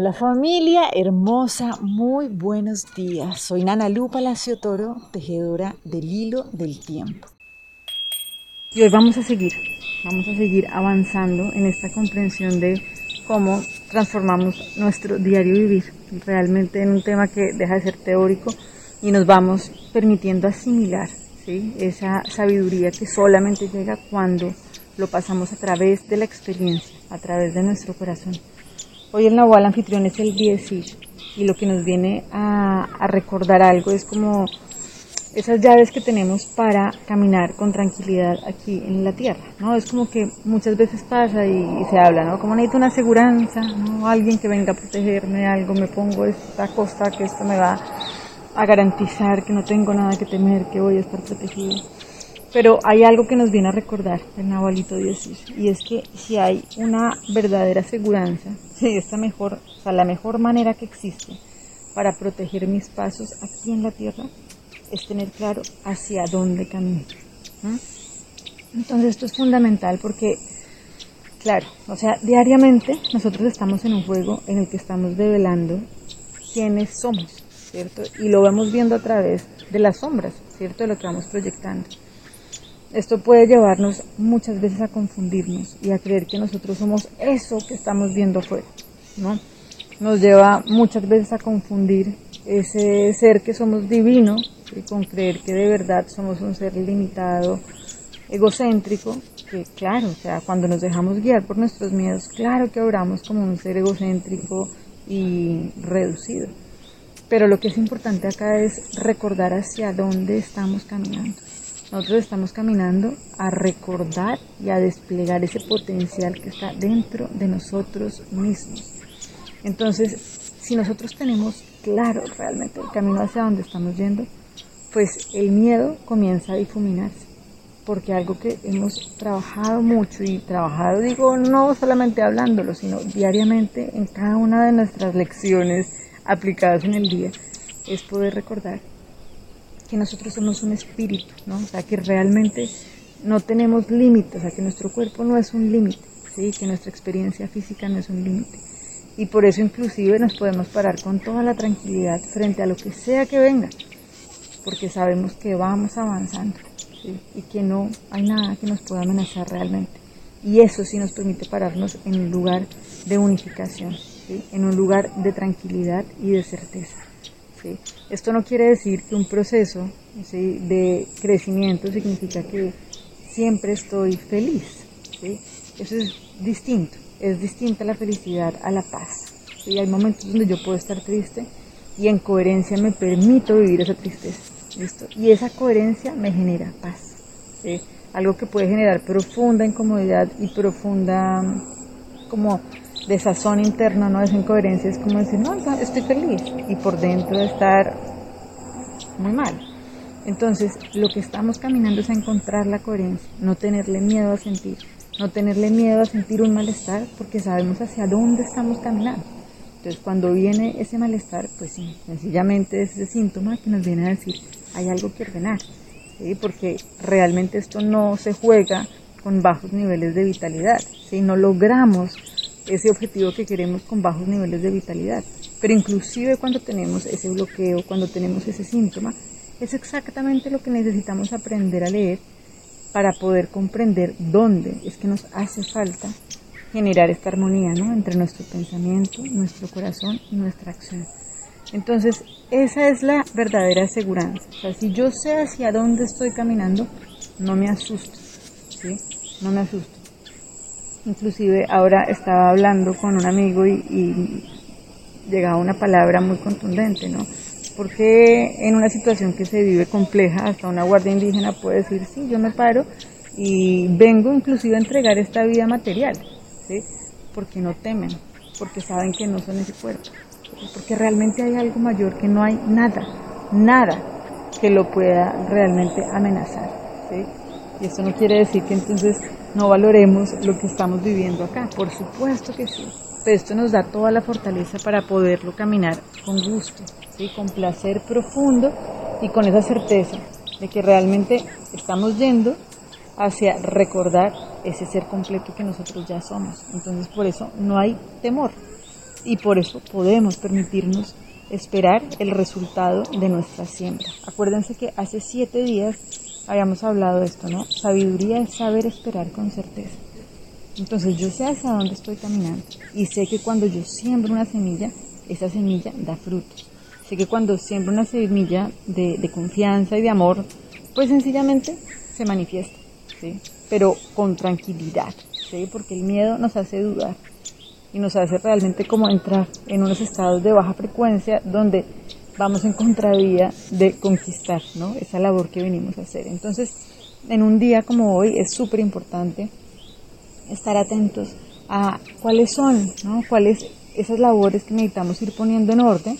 Hola familia hermosa, muy buenos días. Soy Nana Lu Palacio Toro, tejedora del hilo del tiempo. Y hoy vamos a seguir, vamos a seguir avanzando en esta comprensión de cómo transformamos nuestro diario vivir, realmente en un tema que deja de ser teórico y nos vamos permitiendo asimilar esa sabiduría que solamente llega cuando lo pasamos a través de la experiencia, a través de nuestro corazón. Hoy el Nahual anfitrión es el 10 y lo que nos viene a, recordar algo es como esas llaves que tenemos para caminar con tranquilidad aquí en la tierra, ¿no? Es como que muchas veces pasa y, se habla, ¿no? Como necesito una aseguranza, ¿no? Alguien que venga a protegerme algo, me pongo esta costa que esto me va a garantizar que no tengo nada que temer, que voy a estar protegido. Pero hay algo que nos viene a recordar el Nahualito 10 y es que si hay una verdadera aseguranza, si esta mejor, o sea, la mejor manera que existe para proteger mis pasos aquí en la tierra es tener claro hacia dónde camino. Entonces esto es fundamental porque, claro, o sea, diariamente nosotros estamos en un juego en el que estamos develando quiénes somos, ¿cierto? Y lo vamos viendo a través de las sombras, ¿cierto? De lo que vamos proyectando. Esto puede llevarnos muchas veces a confundirnos y a creer que nosotros somos eso que estamos viendo afuera, ¿no? Nos lleva muchas veces a confundir ese ser que somos divino y con creer que de verdad somos un ser limitado, egocéntrico, que claro, o sea, cuando nos dejamos guiar por nuestros miedos, claro que obramos como un ser egocéntrico y reducido. Pero lo que es importante acá es recordar hacia dónde estamos caminando. Nosotros estamos caminando a recordar y a desplegar ese potencial que está dentro de nosotros mismos. Entonces, si nosotros tenemos claro realmente el camino hacia donde estamos yendo, pues el miedo comienza a difuminarse. Porque algo que hemos trabajado mucho y trabajado, digo, no solamente hablándolo, sino diariamente en cada una de nuestras lecciones aplicadas en el día, es poder recordar que nosotros somos un espíritu, ¿no? O sea, que realmente no tenemos límites, o sea, que nuestro cuerpo no es un límite, ¿sí? Que nuestra experiencia física no es un límite. Y por eso inclusive nos podemos parar con toda la tranquilidad frente a lo que sea que venga, porque sabemos que vamos avanzando y que no hay nada que nos pueda amenazar realmente. Y eso sí nos permite pararnos en un lugar de unificación, ¿sí? en un lugar de tranquilidad y de certeza. Esto no quiere decir que un proceso de crecimiento significa que siempre estoy feliz. Eso es distinto, es distinta la felicidad a la paz. Hay momentos donde yo puedo estar triste y en coherencia me permito vivir esa tristeza. Y esa coherencia me genera paz. Algo que puede generar profunda incomodidad y profunda como de sazón interno, no es incoherencia, es como decir, no, estoy feliz y por dentro estar muy mal. Entonces, lo que estamos caminando es a encontrar la coherencia, no tenerle miedo a sentir, no tenerle miedo a sentir un malestar porque sabemos hacia dónde estamos caminando. Entonces, cuando viene ese malestar, pues sí, sencillamente es ese síntoma que nos viene a decir, hay algo que ordenar, porque realmente esto no se juega con bajos niveles de vitalidad, si no logramos ese objetivo que queremos con bajos niveles de vitalidad. Pero inclusive cuando tenemos ese bloqueo, cuando tenemos ese síntoma, es exactamente lo que necesitamos aprender a leer para poder comprender dónde es que nos hace falta generar esta armonía ¿no? entre nuestro pensamiento, nuestro corazón y nuestra acción. Entonces, esa es la verdadera aseguranza. O sea, si yo sé hacia dónde estoy caminando, no me asusto. No me asusto. Inclusive ahora estaba hablando con un amigo y, llegaba una palabra muy contundente, ¿no? Porque en una situación que se vive compleja, hasta una guardia indígena puede decir, sí, yo me paro y vengo inclusive a entregar esta vida material, ¿sí? Porque no temen, porque saben que no son ese cuerpo, porque realmente hay algo mayor que no hay nada, nada que lo pueda realmente amenazar, ¿sí? Y eso no quiere decir que entonces no valoremos lo que estamos viviendo acá. Por supuesto que sí. Pero esto nos da toda la fortaleza para poderlo caminar con gusto, ¿sí? con placer profundo y con esa certeza de que realmente estamos yendo hacia recordar ese ser completo que nosotros ya somos. Entonces por eso no hay temor. y por eso podemos permitirnos esperar el resultado de nuestra siembra. Acuérdense que hace siete días habíamos hablado de esto, ¿no? Sabiduría es saber esperar con certeza. Entonces yo sé hacia dónde estoy caminando y sé que cuando yo siembro una semilla, esa semilla da frutos. Sé que cuando siembro una semilla de, confianza y de amor, pues sencillamente se manifiesta, ¿sí? Pero con tranquilidad, ¿sí? Porque el miedo nos hace dudar y nos hace realmente como entrar en unos estados de baja frecuencia donde vamos en contravía de conquistar, ¿no? Esa labor que venimos a hacer. Entonces, en un día como hoy es súper importante estar atentos a cuáles son, ¿no? Cuáles esas labores que necesitamos ir poniendo en orden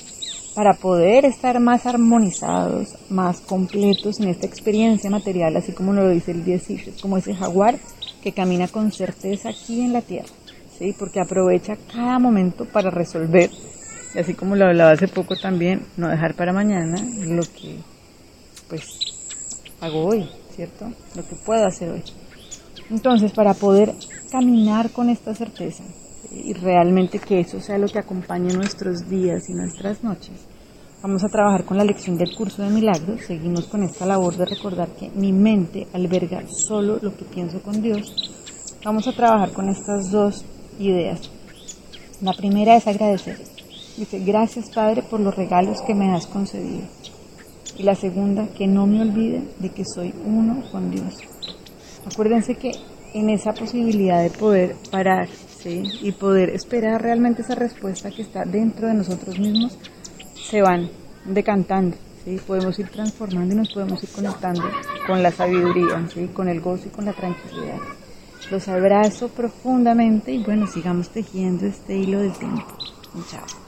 para poder estar más armonizados, más completos en esta experiencia material, así como lo dice el 10 como ese jaguar que camina con certeza aquí en la tierra, ¿sí? Porque aprovecha cada momento para resolver así como lo hablaba hace poco también, no dejar para mañana lo que pues hago hoy, ¿cierto? Lo que puedo hacer hoy. Entonces, para poder caminar con esta certeza y realmente que eso sea lo que acompañe nuestros días y nuestras noches, vamos a trabajar con la lección del curso de milagros. Seguimos con esta labor de recordar que mi mente alberga solo lo que pienso con Dios. Vamos a trabajar con estas dos ideas. La primera es agradecer Dice, gracias Padre por los regalos que me has concedido. Y la segunda, que no me olvide de que soy uno con Dios. Acuérdense que en esa posibilidad de poder parar y poder esperar realmente esa respuesta que está dentro de nosotros mismos, se van decantando. ¿sí? Podemos ir transformando y nos podemos ir conectando con la sabiduría, ¿sí? con el gozo y con la tranquilidad. Los abrazo profundamente y bueno, sigamos tejiendo este hilo del tiempo. Chao.